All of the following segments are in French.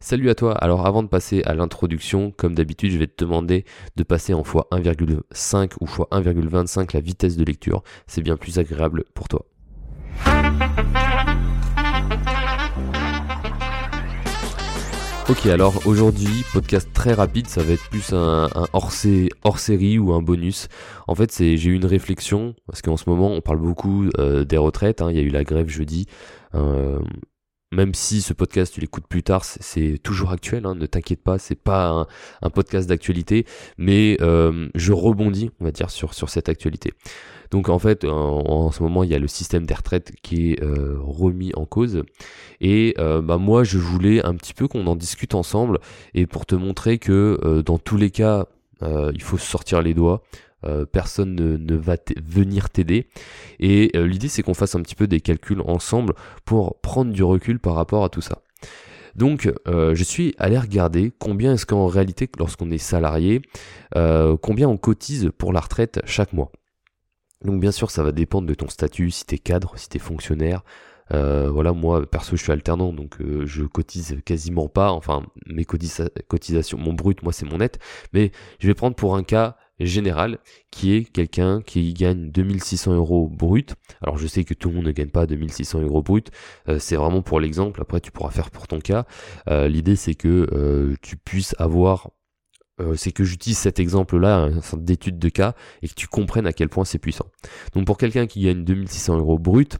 Salut à toi, alors avant de passer à l'introduction, comme d'habitude je vais te demander de passer en x1,5 ou x1,25 la vitesse de lecture, c'est bien plus agréable pour toi. Ok, alors aujourd'hui, podcast très rapide, ça va être plus un, hors, série ou un bonus. En fait, j'ai eu une réflexion, parce qu'en ce moment, on parle beaucoup euh, des retraites, hein. il y a eu la grève jeudi. Euh, même si ce podcast tu l'écoutes plus tard, c'est toujours actuel, hein, ne t'inquiète pas, c'est pas un, podcast d'actualité, mais euh, je rebondis, on va dire, sur, sur cette actualité. Donc en fait, en, ce moment, il y a le système des retraites qui est euh, remis en cause. Et euh, bah, moi, je voulais un petit peu qu'on en discute ensemble, et pour te montrer que dans tous les cas, il faut sortir les doigts. Euh, personne ne, va venir t'aider. Et euh, l'idée c'est qu'on fasse un petit peu des calculs ensemble pour prendre du recul par rapport à tout ça. Donc euh, je suis allé regarder combien est-ce qu'en réalité lorsqu'on est salarié, combien on cotise pour la retraite chaque mois. Donc bien sûr ça va dépendre de ton statut, si tu es cadre, si tu es fonctionnaire. voilà, moi perso je suis alternant donc je cotise quasiment pas, enfin mes cotisations, mon brut moi c'est mon net, mais je vais prendre pour un cas général, qui est quelqu'un qui gagne 2600 euros brut. Alors je sais que tout le monde ne gagne pas 2600 euros brut, euh, c'est vraiment pour l'exemple, après tu pourras faire pour ton cas. Euh, l'idée c'est que euh, tu puisses avoir... c'est que j'utilise cet exemple-là, sorte d'étude de cas, et que tu comprennes à quel point c'est puissant. Donc pour quelqu'un qui gagne 2600 euros brut,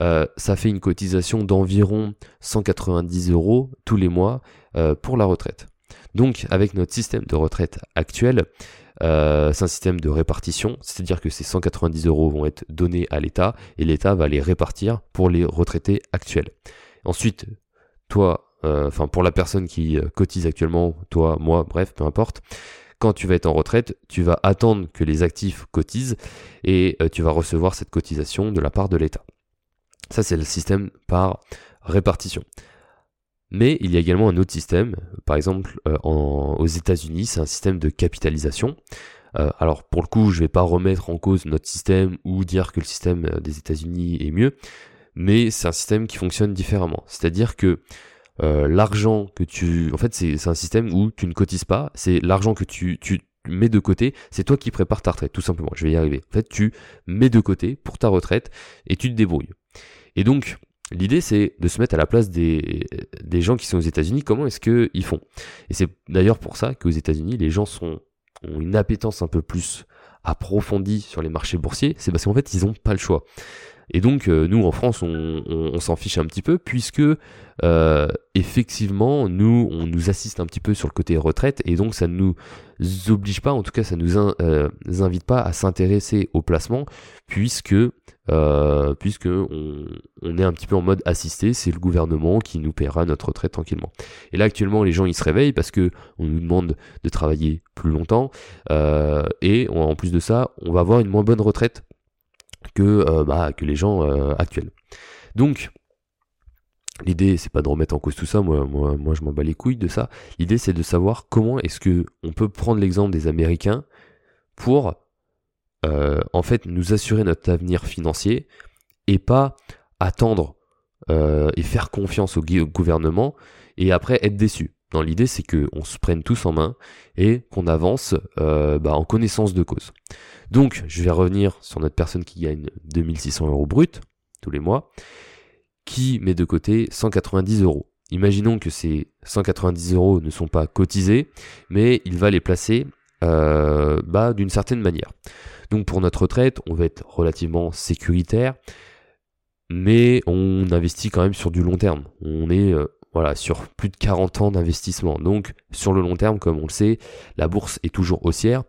ça fait une cotisation d'environ 190 euros tous les mois pour la retraite. Donc avec notre système de retraite actuel, euh, c'est un système de répartition, c'est-à-dire que ces 190 euros vont être donnés à l'État et l'État va les répartir pour les retraités actuels. Ensuite, toi, euh, pour la personne qui euh, cotise actuellement, toi, moi, bref, peu importe, quand tu vas être en retraite, tu vas attendre que les actifs cotisent et tu vas recevoir cette cotisation de la part de l'État. Ça, c'est le système par répartition. Mais il y a également un autre système, par exemple euh, aux États-Unis, c'est un système de capitalisation. Euh, alors pour le coup, je ne vais pas remettre en cause notre système ou dire que le système euh, des États-Unis est mieux, mais c'est un système qui fonctionne différemment. C'est-à-dire que l'argent que tu... En fait, c'est un système où tu ne cotises pas, c'est l'argent que tu, tu mets de côté, c'est toi qui prépares ta retraite, tout simplement. Je vais y arriver. En fait, tu mets de côté pour ta retraite et tu te débrouilles. Et donc, L'idée, c'est de se mettre à la place des, des gens qui sont aux États-Unis. Comment est-ce qu'ils font? Et c'est d'ailleurs pour ça qu'aux États-Unis, les gens sont, ont une appétence un peu plus approfondie sur les marchés boursiers. C'est parce qu'en fait, ils n'ont pas le choix. Et donc, euh, nous, en France, on, s'en fiche un petit peu, puisque euh, effectivement, nous, on nous assiste un petit peu sur le côté retraite, et donc ça ne nous oblige pas, en tout cas, ça nous euh, invite pas à s'intéresser au placement, puisque euh, puisque on, est un petit peu en mode assisté, c'est le gouvernement qui nous paiera notre retraite tranquillement. Et là actuellement les gens ils se réveillent parce que on nous demande de travailler plus longtemps euh, et en plus de ça on va avoir une moins bonne retraite que, euh, bah, les gens actuels. Donc L'idée, c'est pas de remettre en cause tout ça, moi, moi, moi je m'en bats les couilles de ça. L'idée, c'est de savoir comment est-ce que on peut prendre l'exemple des Américains pour euh, en fait nous assurer notre avenir financier et pas attendre euh, et faire confiance au, gouvernement et après être déçu. Dans l'idée, c'est qu'on se prenne tous en main et qu'on avance euh, bah, en connaissance de cause. Donc, je vais revenir sur notre personne qui gagne 2600 euros brut tous les mois, qui met de côté 190 euros. Imaginons que ces 190 euros ne sont pas cotisés, mais il va les placer bah, d'une certaine manière. Donc pour notre retraite, on va être relativement sécuritaire, mais on investit quand même sur du long terme. On est euh, voilà, sur plus de 40 ans d'investissement. Donc sur le long terme, comme on le sait, la bourse est toujours haussière.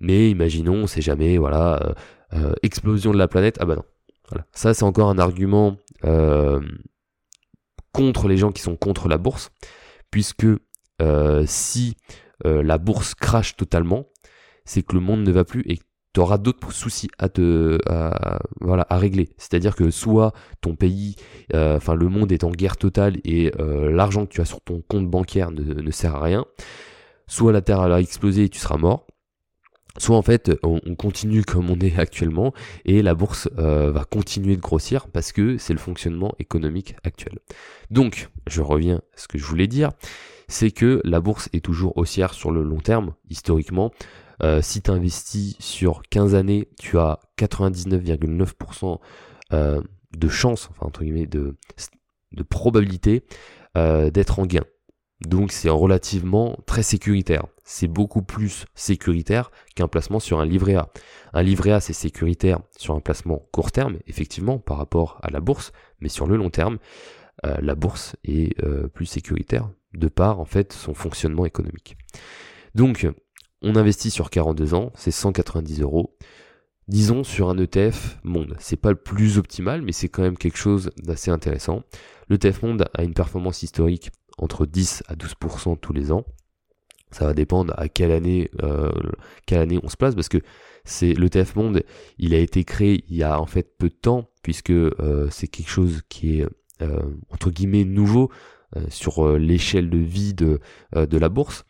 Mais imaginons, c'est jamais, voilà, euh, euh, explosion de la planète. Ah bah non. Ça, c'est encore un argument contre les gens qui sont contre la bourse, puisque si la bourse crache totalement, c'est que le monde ne va plus et tu auras d'autres soucis à te voilà à régler c'est à dire que soit ton pays euh, enfin le monde est en guerre totale et euh, l'argent que tu as sur ton compte bancaire ne, sert à rien soit la terre a explosé et tu seras mort soit en fait on, continue comme on est actuellement et la bourse euh, va continuer de grossir parce que c'est le fonctionnement économique actuel. Donc je reviens à ce que je voulais dire, c'est que la bourse est toujours haussière sur le long terme, historiquement. Euh, si tu investis sur 15 années, tu as 99,9% euh, de chance, enfin entre guillemets, de, de probabilité d'être en gain. Donc c'est relativement très sécuritaire. C'est beaucoup plus sécuritaire qu'un placement sur un livret A. Un livret A c'est sécuritaire sur un placement court terme, effectivement, par rapport à la bourse, mais sur le long terme, euh, la bourse est euh, plus sécuritaire de par en fait son fonctionnement économique. Donc on investit sur 42 ans, c'est 190 euros. Disons sur un ETF monde. C'est pas le plus optimal, mais c'est quand même quelque chose d'assez intéressant. L'ETF monde a une performance historique entre 10 à 12% tous les ans. Ça va dépendre à quelle année, euh, quelle année on se place, parce que c'est l'ETF Monde, il a été créé il y a en fait peu de temps, puisque euh, c'est quelque chose qui est euh, entre guillemets nouveau sur l'échelle de vie de, de la bourse.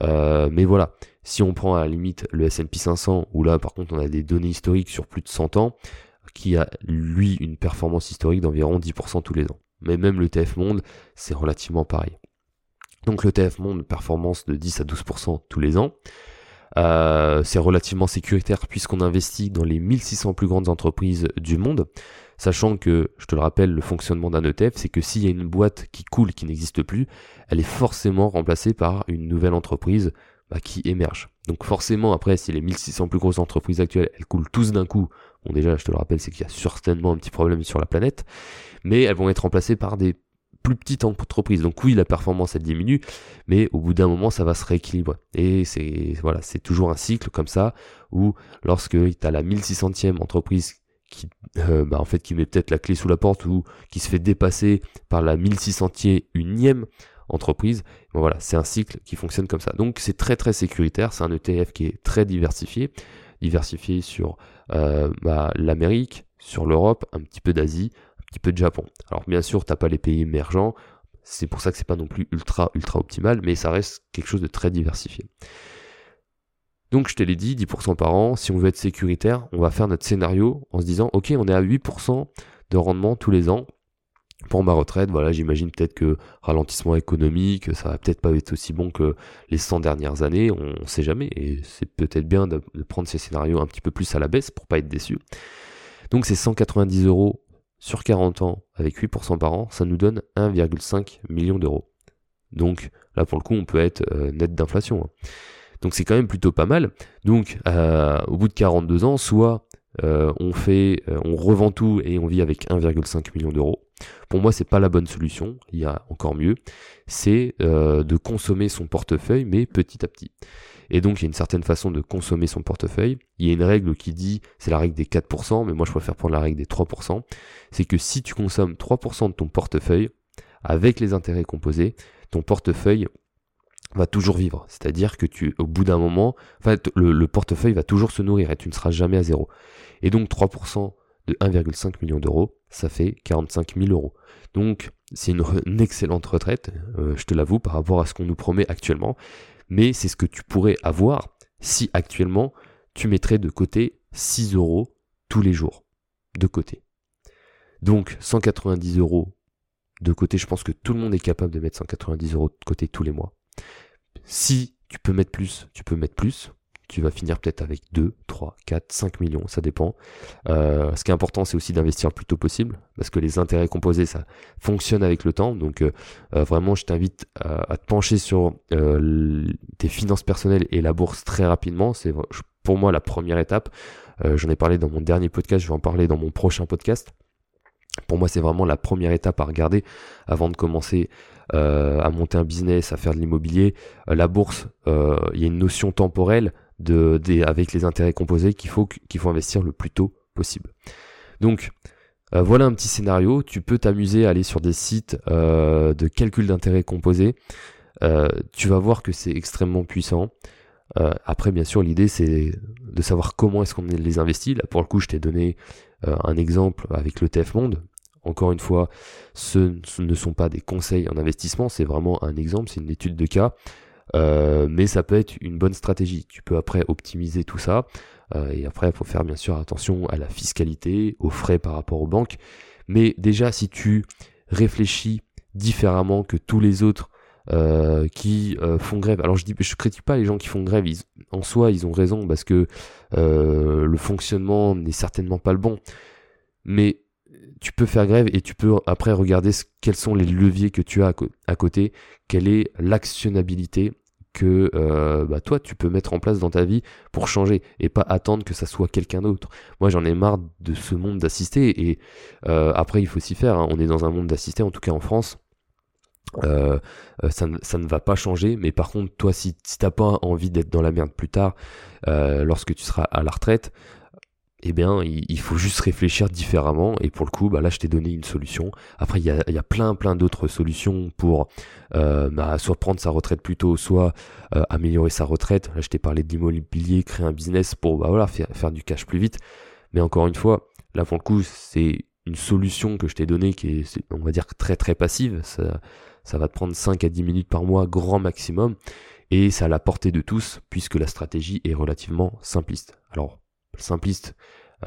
mais voilà, si on prend à la limite le S&P 500, où là par contre on a des données historiques sur plus de 100 ans, qui a lui une performance historique d'environ 10% tous les ans mais même le TF Monde, c'est relativement pareil. Donc le TF Monde, performance de 10 à 12% tous les ans. Euh, c'est relativement sécuritaire puisqu'on investit dans les 1600 plus grandes entreprises du monde, sachant que, je te le rappelle, le fonctionnement d'un ETF, c'est que s'il y a une boîte qui coule, qui n'existe plus, elle est forcément remplacée par une nouvelle entreprise bah, qui émerge. Donc forcément, après, si les 1600 plus grosses entreprises actuelles, elles coulent tous d'un coup, bon déjà, je te le rappelle, c'est qu'il y a certainement un petit problème sur la planète, mais elles vont être remplacées par des plus petites entreprises. Donc oui, la performance elle diminue, mais au bout d'un moment, ça va se rééquilibrer. Et c'est voilà, c'est toujours un cycle comme ça où lorsque tu la 1600e entreprise qui euh, bah, en fait qui met peut-être la clé sous la porte ou qui se fait dépasser par la 1600e unième entreprise, bon, voilà, c'est un cycle qui fonctionne comme ça. Donc c'est très très sécuritaire, c'est un ETF qui est très diversifié, diversifié sur euh, bah, l'Amérique, sur l'Europe, un petit peu d'Asie, petit peu de Japon. Alors bien sûr, t'as pas les pays émergents, c'est pour ça que c'est pas non plus ultra ultra optimal, mais ça reste quelque chose de très diversifié. Donc je te l'ai dit, 10% par an, si on veut être sécuritaire, on va faire notre scénario en se disant ok on est à 8% de rendement tous les ans. Pour ma retraite, voilà, j'imagine peut-être que ralentissement économique, ça va peut-être pas être aussi bon que les 100 dernières années, on ne sait jamais, et c'est peut-être bien de, prendre ces scénarios un petit peu plus à la baisse pour pas être déçu. Donc c'est 190 euros sur 40 ans avec 8% par an, ça nous donne 1,5 million d'euros. Donc là pour le coup on peut être euh, net d'inflation. Hein. Donc c'est quand même plutôt pas mal. Donc euh, au bout de 42 ans, soit euh, on fait, on revend tout et on vit avec 1,5 million d'euros. Pour moi, c'est pas la bonne solution. Il y a encore mieux, c'est de consommer son portefeuille, mais petit à petit. Et donc, il y a une certaine façon de consommer son portefeuille. Il y a une règle qui dit, c'est la règle des 4%, mais moi je préfère prendre la règle des 3%. C'est que si tu consommes 3% de ton portefeuille, avec les intérêts composés, ton portefeuille va toujours vivre. C'est-à-dire que tu, au bout d'un moment, le, portefeuille va toujours se nourrir et tu ne seras jamais à zéro. Et donc 3% de 1,5 million d'euros, ça fait 45 000 euros. Donc c'est une, excellente retraite, euh, je te l'avoue, par rapport à ce qu'on nous promet actuellement mais c'est ce que tu pourrais avoir si actuellement tu mettrais de côté 6 euros tous les jours. De côté. Donc 190 euros de côté, je pense que tout le monde est capable de mettre 190 euros de côté tous les mois. Si tu peux mettre plus, tu peux mettre plus tu vas finir peut-être avec 2, 3, 4, 5 millions, ça dépend. Euh, ce qui est important, c'est aussi d'investir le plus tôt possible, parce que les intérêts composés, ça fonctionne avec le temps. Donc euh, euh, vraiment, je t'invite à, te pencher sur tes finances personnelles et la bourse très rapidement. C'est pour moi la première étape. J'en ai parlé dans mon dernier podcast, je vais en parler dans mon prochain podcast. Pour moi, c'est vraiment la première étape à regarder avant de commencer à monter un business, à faire de l'immobilier. la bourse, il y a une notion temporelle de, avec les intérêts composés qu'il faut, qu'il faut investir le plus tôt possible. Donc, euh, voilà un petit scénario. Tu peux t'amuser à aller sur des sites euh, de calcul d'intérêts composés. Euh, tu vas voir que c'est extrêmement puissant. après, bien sûr, l'idée c'est de savoir comment est-ce qu'on les investit. Là, pour le coup, je t'ai donné un exemple avec le TF Monde. Encore une fois, ce, ne sont pas des conseils en investissement, c'est vraiment un exemple, c'est une étude de cas. Mais ça peut être une bonne stratégie. Tu peux après optimiser tout ça. et après, il faut faire bien sûr attention à la fiscalité, aux frais par rapport aux banques. Mais déjà, si tu réfléchis différemment que tous les autres euh, qui euh, font grève. Alors je dis, je critique pas les gens qui font grève. en soi, ils ont raison parce que euh, le fonctionnement n'est certainement pas le bon. Mais tu peux faire grève et tu peux après regarder quels sont les leviers que tu as à, côté, quelle est l'actionnabilité que bah, toi tu peux mettre en place dans ta vie pour changer et pas attendre que ça soit quelqu'un d'autre. Moi j'en ai marre de ce monde d'assister et après il faut s'y faire. Hein. On est dans un monde d'assister, en tout cas en France. Euh, euh, ça, ne, va pas changer, mais par contre, toi, si, si t'as pas envie d'être dans la merde plus tard, euh, lorsque tu seras à la retraite, eh bien, il, faut juste réfléchir différemment. Et pour le coup, bah, là, je t'ai donné une solution. Après, il y a, plein, plein d'autres solutions pour bah, soit prendre sa retraite plus tôt, soit améliorer sa retraite. Là, je t'ai parlé d'immobilier, créer un business pour bah, voilà, faire, du cash plus vite. Mais encore une fois, là, pour le coup, c'est une solution que je t'ai donnée qui est, on va dire, très, très passive. Ça, ça va te prendre 5 à 10 minutes par mois, grand maximum, et ça à la portée de tous, puisque la stratégie est relativement simpliste. Alors, simpliste,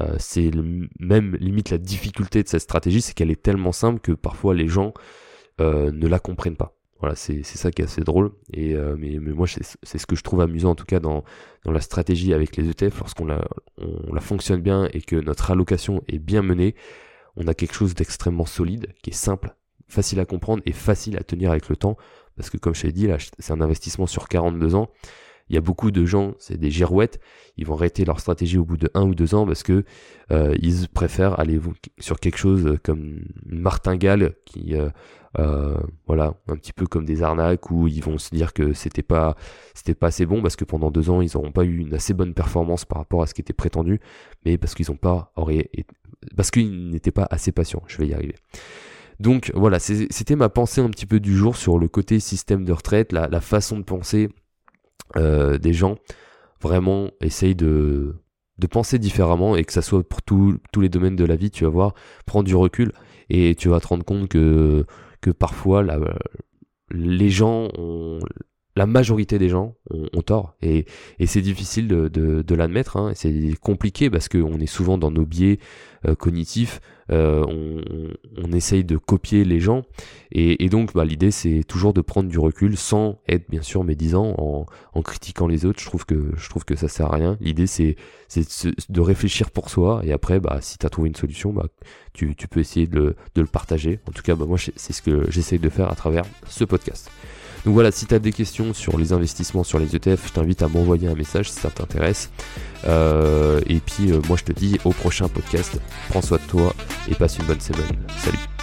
euh, c'est même limite la difficulté de cette stratégie, c'est qu'elle est tellement simple que parfois les gens euh, ne la comprennent pas. Voilà, c'est ça qui est assez drôle. Et euh, mais, moi, c'est ce que je trouve amusant en tout cas dans, la stratégie avec les ETF, lorsqu'on la, la fonctionne bien et que notre allocation est bien menée, on a quelque chose d'extrêmement solide, qui est simple, facile à comprendre et facile à tenir avec le temps. Parce que comme je l'ai dit, là, c'est un investissement sur 42 ans. Il y a beaucoup de gens, c'est des girouettes, ils vont arrêter leur stratégie au bout de un ou deux ans parce que euh, ils préfèrent aller sur quelque chose comme martingale qui, euh, euh, voilà, un petit peu comme des arnaques où ils vont se dire que c'était pas, c'était pas assez bon parce que pendant deux ans ils n'auront pas eu une assez bonne performance par rapport à ce qui était prétendu, mais parce qu'ils n'ont pas, parce qu'ils n'étaient pas assez patients. Je vais y arriver. Donc voilà, c'était ma pensée un petit peu du jour sur le côté système de retraite, la, façon de penser euh, des gens. Vraiment, essaye de, de penser différemment et que ça soit pour tous les domaines de la vie, tu vas voir, prendre du recul et tu vas te rendre compte que, que parfois les gens ont la majorité des gens ont, tort et, c'est difficile de, l'admettre. Hein, c'est compliqué parce qu'on est souvent dans nos biais euh, cognitifs. Euh, on, essaye de copier les gens et, donc bah, l'idée c'est toujours de prendre du recul sans être bien sûr médisant en, critiquant les autres. Je trouve que ça sert à rien. L'idée c'est de, réfléchir pour soi et après bah si tu as trouvé une solution bah tu, peux essayer de, le partager. En tout cas moi c'est ce que j'essaye de faire à travers ce podcast. Donc voilà, si tu des questions sur les investissements sur les ETF, je t'invite à m'envoyer un message si ça t'intéresse. Euh, et puis euh, moi je te dis au prochain podcast, prends soin de toi et passe une bonne semaine. Salut